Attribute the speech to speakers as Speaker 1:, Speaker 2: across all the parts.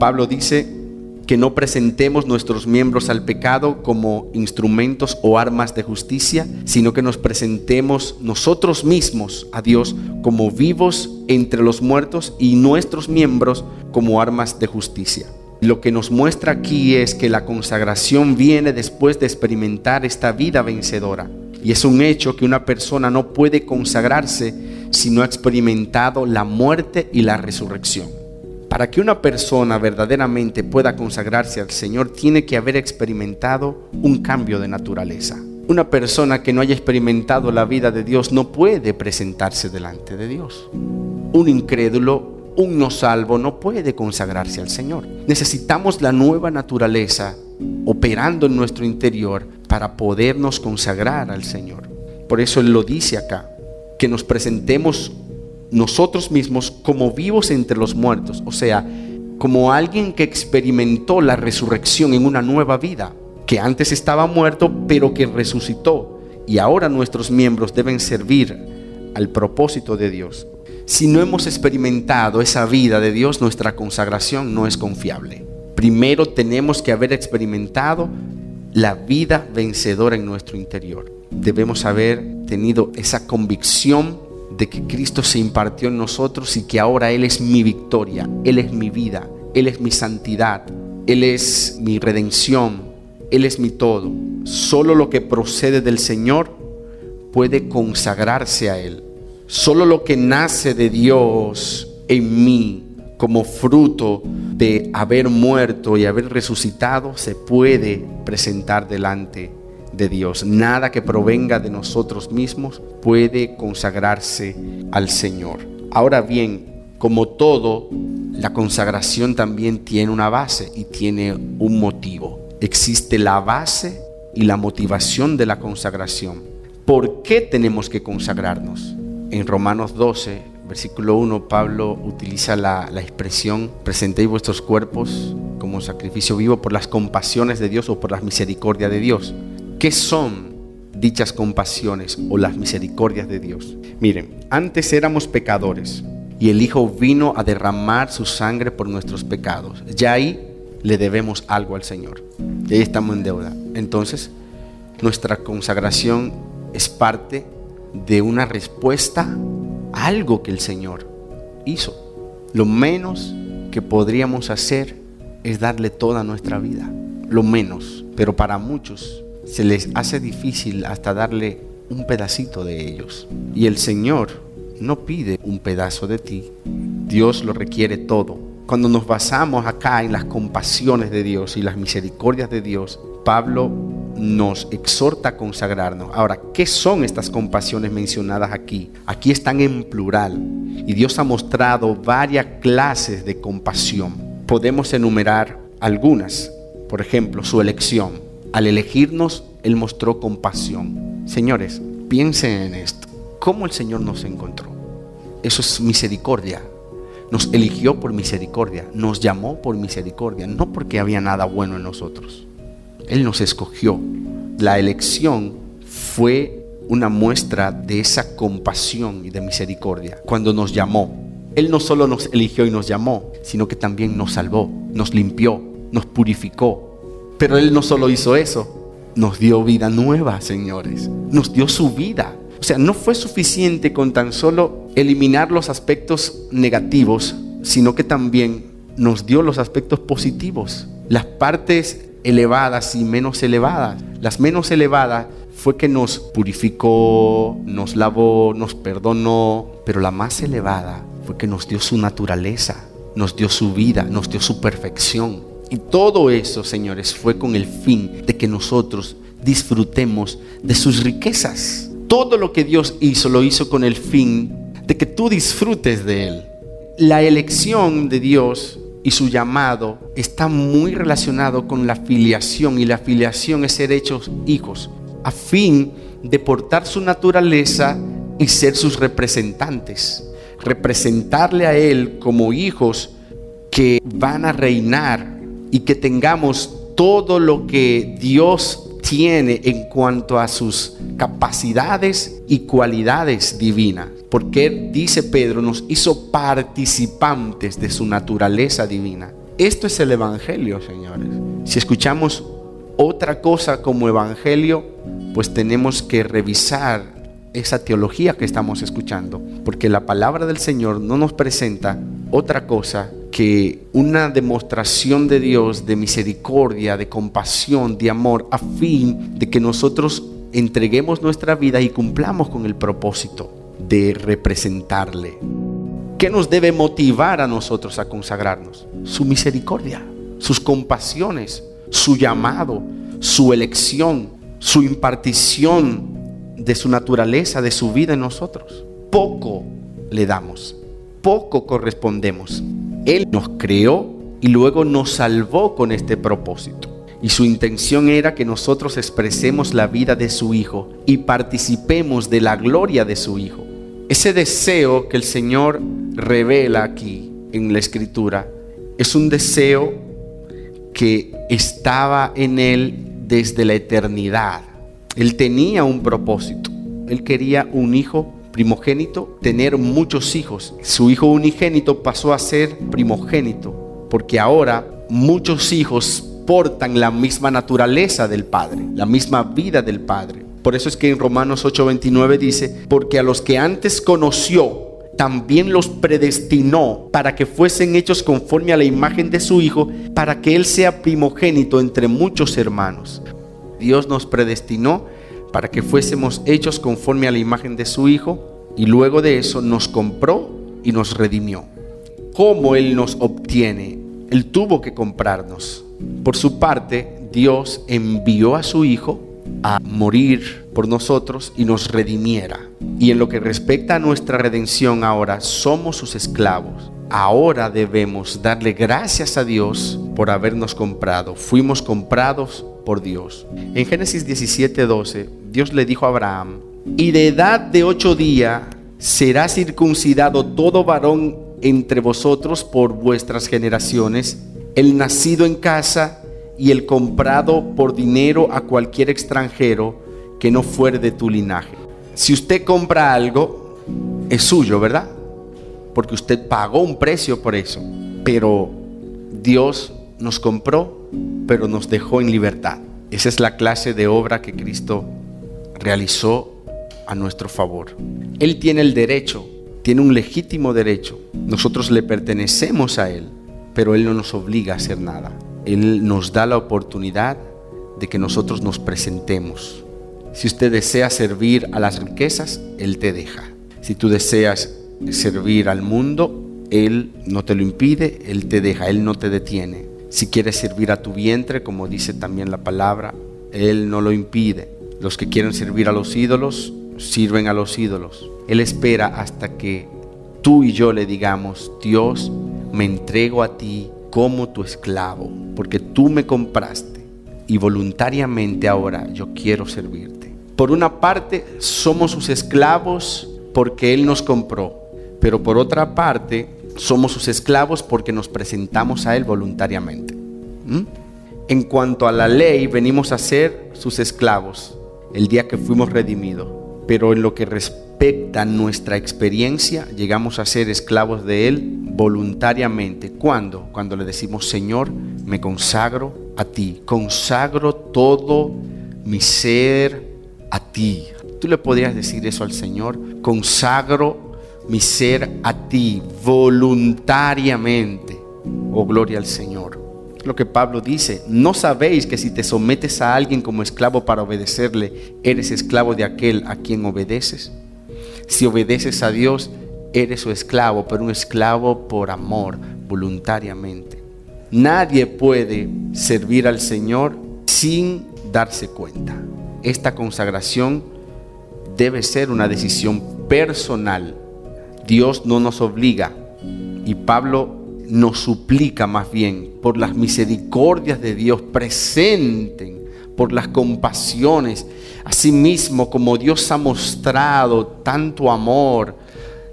Speaker 1: Pablo dice que no presentemos nuestros miembros al pecado como instrumentos o armas de justicia, sino que nos presentemos nosotros mismos a Dios como vivos entre los muertos y nuestros miembros como armas de justicia. Lo que nos muestra aquí es que la consagración viene después de experimentar esta vida vencedora. Y es un hecho que una persona no puede consagrarse si no ha experimentado la muerte y la resurrección. Para que una persona verdaderamente pueda consagrarse al Señor, tiene que haber experimentado un cambio de naturaleza. Una persona que no haya experimentado la vida de Dios no puede presentarse delante de Dios. Un incrédulo un no salvo no puede consagrarse al Señor. Necesitamos la nueva naturaleza operando en nuestro interior para podernos consagrar al Señor. Por eso Él lo dice acá, que nos presentemos nosotros mismos como vivos entre los muertos, o sea, como alguien que experimentó la resurrección en una nueva vida, que antes estaba muerto pero que resucitó y ahora nuestros miembros deben servir al propósito de Dios. Si no hemos experimentado esa vida de Dios, nuestra consagración no es confiable. Primero tenemos que haber experimentado la vida vencedora en nuestro interior. Debemos haber tenido esa convicción de que Cristo se impartió en nosotros y que ahora Él es mi victoria, Él es mi vida, Él es mi santidad, Él es mi redención, Él es mi todo. Solo lo que procede del Señor puede consagrarse a Él. Solo lo que nace de Dios en mí como fruto de haber muerto y haber resucitado se puede presentar delante de Dios. Nada que provenga de nosotros mismos puede consagrarse al Señor. Ahora bien, como todo, la consagración también tiene una base y tiene un motivo. Existe la base y la motivación de la consagración. ¿Por qué tenemos que consagrarnos? En Romanos 12, versículo 1, Pablo utiliza la, expresión, presentéis vuestros cuerpos como sacrificio vivo por las compasiones de Dios o por las misericordias de Dios. ¿Qué son dichas compasiones o las misericordias de Dios? Miren, antes éramos pecadores y el Hijo vino a derramar su sangre por nuestros pecados. Ya ahí le debemos algo al Señor. Y ahí estamos en deuda. Entonces, nuestra consagración es parte de una respuesta a algo que el Señor hizo. Lo menos que podríamos hacer es darle toda nuestra vida. Lo menos. Pero para muchos se les hace difícil hasta darle un pedacito de ellos. Y el Señor no pide un pedazo de ti. Dios lo requiere todo. Cuando nos basamos acá en las compasiones de Dios y las misericordias de Dios, Pablo nos exhorta a consagrarnos. Ahora, ¿qué son estas compasiones mencionadas aquí? Aquí están en plural y Dios ha mostrado varias clases de compasión. Podemos enumerar algunas. Por ejemplo, su elección. Al elegirnos, Él mostró compasión. Señores, piensen en esto. ¿Cómo el Señor nos encontró? Eso es misericordia. Nos eligió por misericordia, nos llamó por misericordia, no porque había nada bueno en nosotros. Él nos escogió. La elección fue una muestra de esa compasión y de misericordia cuando nos llamó. Él no solo nos eligió y nos llamó, sino que también nos salvó, nos limpió, nos purificó. Pero Él no solo hizo eso, nos dio vida nueva, señores. Nos dio su vida. O sea, no fue suficiente con tan solo eliminar los aspectos negativos, sino que también nos dio los aspectos positivos. Las partes elevadas y menos elevadas. Las menos elevadas fue que nos purificó, nos lavó, nos perdonó, pero la más elevada fue que nos dio su naturaleza, nos dio su vida, nos dio su perfección. Y todo eso, señores, fue con el fin de que nosotros disfrutemos de sus riquezas. Todo lo que Dios hizo lo hizo con el fin de que tú disfrutes de Él. La elección de Dios y su llamado está muy relacionado con la filiación y la filiación es ser hechos hijos a fin de portar su naturaleza y ser sus representantes, representarle a Él como hijos que van a reinar y que tengamos todo lo que Dios tiene en cuanto a sus capacidades y cualidades divinas. Porque dice Pedro, nos hizo participantes de su naturaleza divina. Esto es el Evangelio, señores. Si escuchamos otra cosa como Evangelio, pues tenemos que revisar esa teología que estamos escuchando, porque la palabra del Señor no nos presenta otra cosa que una demostración de Dios, de misericordia, de compasión, de amor, a fin de que nosotros entreguemos nuestra vida y cumplamos con el propósito de representarle. ¿Qué nos debe motivar a nosotros a consagrarnos? Su misericordia, sus compasiones, su llamado, su elección, su impartición de su naturaleza, de su vida en nosotros. Poco le damos, poco correspondemos. Él nos creó y luego nos salvó con este propósito. Y su intención era que nosotros expresemos la vida de su Hijo y participemos de la gloria de su Hijo. Ese deseo que el Señor revela aquí en la Escritura es un deseo que estaba en Él desde la eternidad. Él tenía un propósito. Él quería un hijo primogénito, tener muchos hijos. Su hijo unigénito pasó a ser primogénito, porque ahora muchos hijos portan la misma naturaleza del Padre, la misma vida del Padre. Por eso es que en Romanos 8:29 dice, porque a los que antes conoció, también los predestinó para que fuesen hechos conforme a la imagen de su Hijo, para que Él sea primogénito entre muchos hermanos. Dios nos predestinó para que fuésemos hechos conforme a la imagen de su Hijo y luego de eso nos compró y nos redimió. ¿Cómo Él nos obtiene? Él tuvo que comprarnos. Por su parte, Dios envió a su Hijo a morir por nosotros y nos redimiera. Y en lo que respecta a nuestra redención ahora, somos sus esclavos. Ahora debemos darle gracias a Dios por habernos comprado. Fuimos comprados por Dios. En Génesis 17:12, Dios le dijo a Abraham, y de edad de ocho días será circuncidado todo varón entre vosotros por vuestras generaciones, el nacido en casa y el comprado por dinero a cualquier extranjero que no fuere de tu linaje. Si usted compra algo, es suyo, ¿verdad? Porque usted pagó un precio por eso. Pero Dios nos compró pero nos dejó en libertad. Esa es la clase de obra que Cristo realizó a nuestro favor. Él tiene el derecho, tiene un legítimo derecho. Nosotros le pertenecemos a Él, pero Él no nos obliga a hacer nada. Él nos da la oportunidad de que nosotros nos presentemos. Si usted desea servir a las riquezas, Él te deja. Si tú deseas servir al mundo, Él no te lo impide, Él te deja, Él no te detiene. Si quieres servir a tu vientre, como dice también la palabra, Él no lo impide. Los que quieren servir a los ídolos, sirven a los ídolos. Él espera hasta que tú y yo le digamos, Dios, me entrego a ti como tu esclavo, porque tú me compraste y voluntariamente ahora yo quiero servirte. Por una parte, somos sus esclavos porque Él nos compró, pero por otra parte, somos sus esclavos porque nos presentamos a Él voluntariamente. ¿Mm? En cuanto a la ley, venimos a ser sus esclavos el día que fuimos redimidos. Pero en lo que respecta a nuestra experiencia, llegamos a ser esclavos de Él voluntariamente. ¿Cuándo? Cuando le decimos, Señor, me consagro a ti, consagro todo mi ser a ti. Tú le podrías decir eso al Señor, consagro mi ser a ti voluntariamente. Oh, gloria al Señor. Lo que Pablo dice, ¿no sabéis que si te sometes a alguien como esclavo para obedecerle, eres esclavo de aquel a quien obedeces? Si obedeces a Dios, eres su esclavo, pero un esclavo por amor, voluntariamente. Nadie puede servir al Señor sin darse cuenta. Esta consagración debe ser una decisión personal Dios no nos obliga y Pablo nos suplica más bien por las misericordias de Dios presenten, por las compasiones. Asimismo, como Dios ha mostrado tanto amor,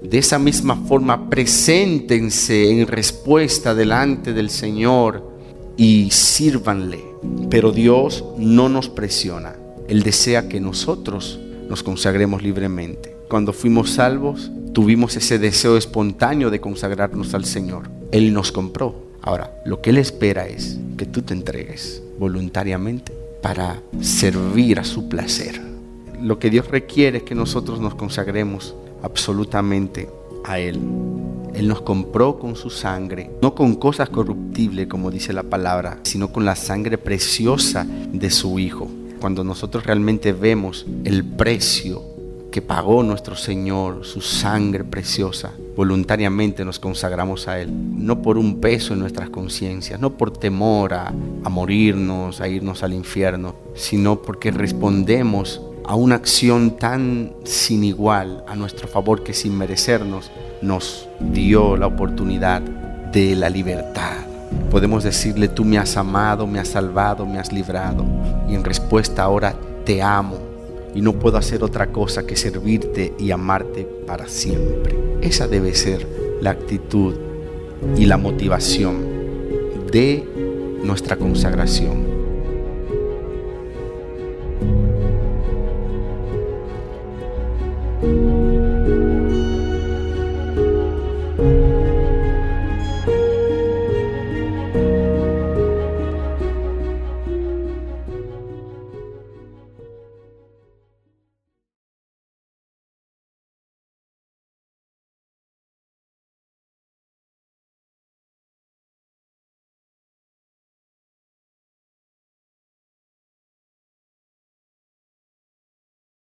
Speaker 1: de esa misma forma preséntense en respuesta delante del Señor y sírvanle. Pero Dios no nos presiona. Él desea que nosotros nos consagremos libremente. Cuando fuimos salvos, tuvimos ese deseo espontáneo de consagrarnos al Señor. Él nos compró. Ahora, lo que Él espera es que tú te entregues voluntariamente para servir a su placer. Lo que Dios requiere es que nosotros nos consagremos absolutamente a Él. Él nos compró con su sangre, no con cosas corruptibles como dice la palabra, sino con la sangre preciosa de su Hijo. Cuando nosotros realmente vemos el precio que pagó nuestro Señor, su sangre preciosa, voluntariamente nos consagramos a Él, no por un peso en nuestras conciencias, no por temor a, a morirnos, a irnos al infierno, sino porque respondemos a una acción tan sin igual a nuestro favor que sin merecernos nos dio la oportunidad de la libertad. Podemos decirle, tú me has amado, me has salvado, me has librado. Y en respuesta ahora te amo y no puedo hacer otra cosa que servirte y amarte para siempre. Esa debe ser la actitud y la motivación de nuestra consagración.